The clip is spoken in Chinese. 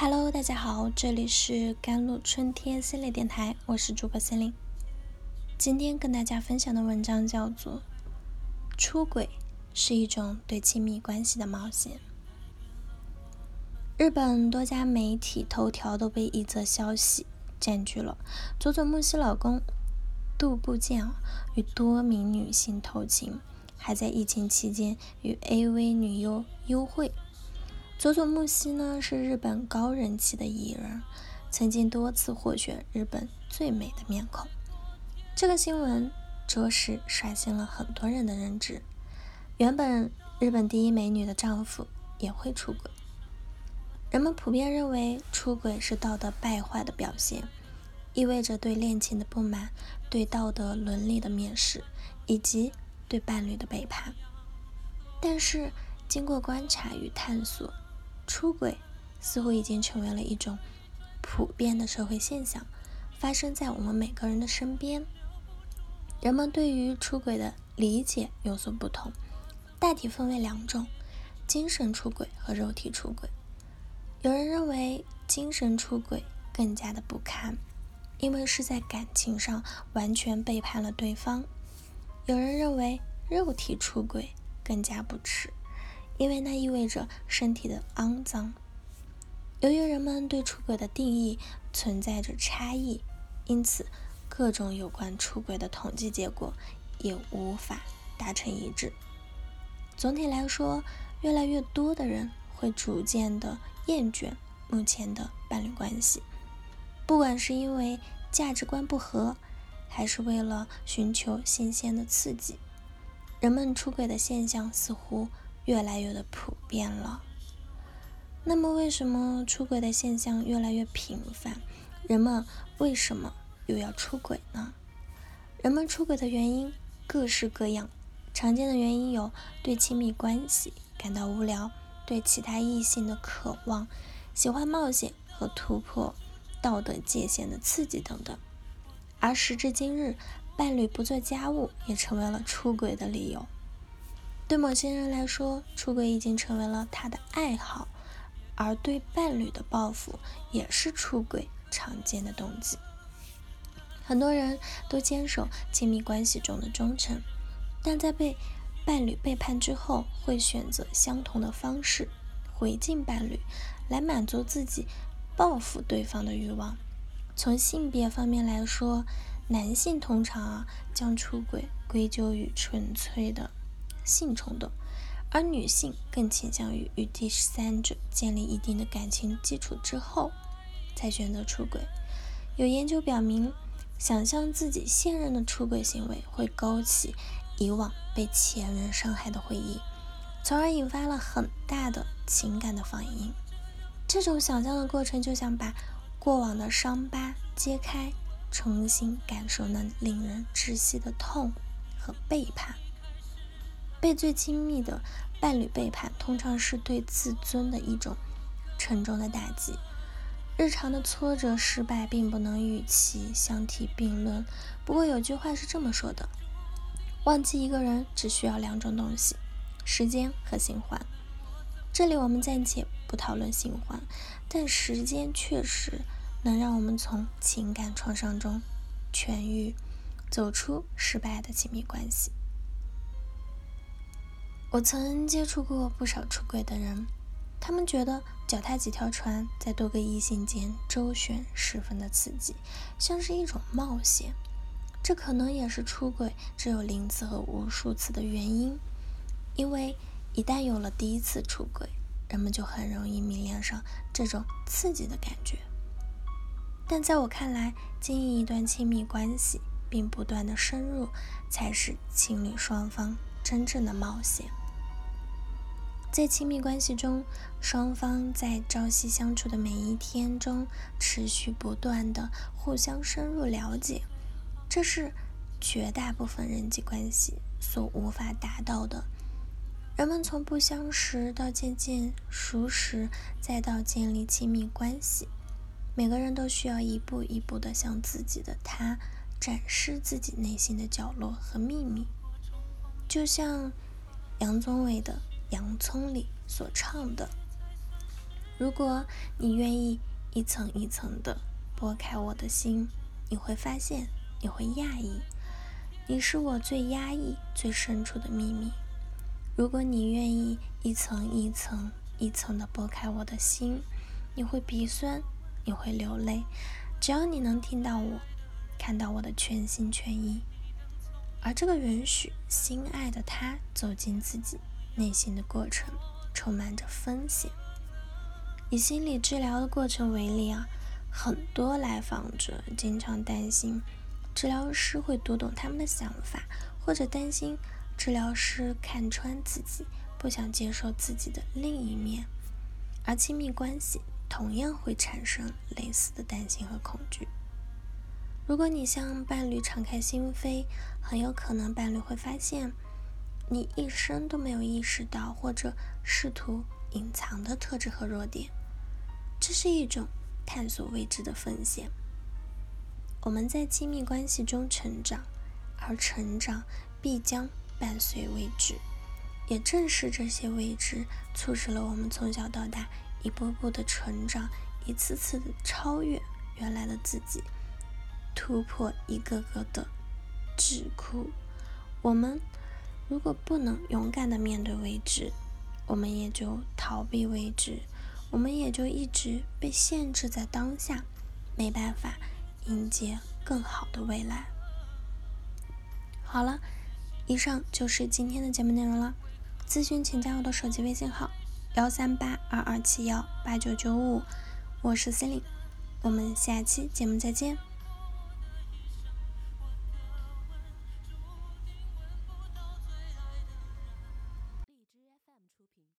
Hello，大家好，这里是甘露春天系列电台，我是主播心灵。今天跟大家分享的文章叫做《出轨是一种对亲密关系的冒险》。日本多家媒体头条都被一则消息占据了：佐佐木希老公杜部健，与多名女性偷情，还在疫情期间与 AV 女优幽会。佐佐木希呢是日本高人气的艺人，曾经多次获选日本最美的面孔。这个新闻着实刷新了很多人的认知。原本日本第一美女的丈夫也会出轨。人们普遍认为出轨是道德败坏的表现，意味着对恋情的不满、对道德伦理的蔑视以及对伴侣的背叛。但是经过观察与探索，出轨似乎已经成为了一种普遍的社会现象，发生在我们每个人的身边。人们对于出轨的理解有所不同，大体分为两种：精神出轨和肉体出轨。有人认为精神出轨更加的不堪，因为是在感情上完全背叛了对方；有人认为肉体出轨更加不耻。因为那意味着身体的肮脏。由于人们对出轨的定义存在着差异，因此各种有关出轨的统计结果也无法达成一致。总体来说，越来越多的人会逐渐的厌倦目前的伴侣关系，不管是因为价值观不合，还是为了寻求新鲜的刺激，人们出轨的现象似乎。越来越的普遍了。那么，为什么出轨的现象越来越频繁？人们为什么又要出轨呢？人们出轨的原因各式各样，常见的原因有对亲密关系感到无聊，对其他异性的渴望，喜欢冒险和突破道德界限的刺激等等。而时至今日，伴侣不做家务也成为了出轨的理由。对某些人来说，出轨已经成为了他的爱好，而对伴侣的报复也是出轨常见的动机。很多人都坚守亲密关系中的忠诚，但在被伴侣背叛之后，会选择相同的方式回敬伴侣，来满足自己报复对方的欲望。从性别方面来说，男性通常啊将出轨归咎于纯粹的。性冲动，而女性更倾向于与第三者建立一定的感情基础之后，才选择出轨。有研究表明，想象自己现任的出轨行为会勾起以往被前任伤害的回忆，从而引发了很大的情感的反应。这种想象的过程就像把过往的伤疤揭开，重新感受那令人窒息的痛和背叛。被最亲密的伴侣背叛，通常是对自尊的一种沉重的打击。日常的挫折、失败并不能与其相提并论。不过有句话是这么说的：忘记一个人只需要两种东西，时间和新欢。这里我们暂且不讨论新欢，但时间确实能让我们从情感创伤中痊愈，走出失败的亲密关系。我曾接触过不少出轨的人，他们觉得脚踏几条船，在多个异性间周旋十分的刺激，像是一种冒险。这可能也是出轨只有零次和无数次的原因，因为一旦有了第一次出轨，人们就很容易迷恋上这种刺激的感觉。但在我看来，经营一段亲密关系并不断的深入，才是情侣双方真正的冒险。在亲密关系中，双方在朝夕相处的每一天中，持续不断的互相深入了解，这是绝大部分人际关系所无法达到的。人们从不相识到渐渐熟识，再到建立亲密关系，每个人都需要一步一步的向自己的他展示自己内心的角落和秘密，就像杨宗纬的。洋葱里所唱的：“如果你愿意一层一层的剥开我的心，你会发现，你会讶异，你是我最压抑、最深处的秘密。如果你愿意一层一层、一层的剥开我的心，你会鼻酸，你会流泪。只要你能听到我，看到我的全心全意，而这个允许心爱的他走进自己内心的过程，充满着风险。以心理治疗的过程为例啊，很多来访者经常担心治疗师会读懂他们的想法，或者担心治疗师看穿自己，不想接受自己的另一面。而亲密关系同样会产生类似的担心和恐惧。如果你向伴侣敞开心扉，很有可能伴侣会发现你一生都没有意识到或者试图隐藏的特质和弱点。这是一种探索未知的风险。我们在亲密关系中成长，而成长必将伴随未知。也正是这些未知，促使了我们从小到大一步步的成长，一次次的超越原来的自己，突破一个个的桎梏。我们如果不能勇敢的面对未知，我们也就逃避未知。我们也就一直被限制在当下，没办法迎接更好的未来。好了，以上就是今天的节目内容了。咨询请加我的手机微信号：幺三八二二七幺八九九五，我是 c e l i n e 我们下期节目再见。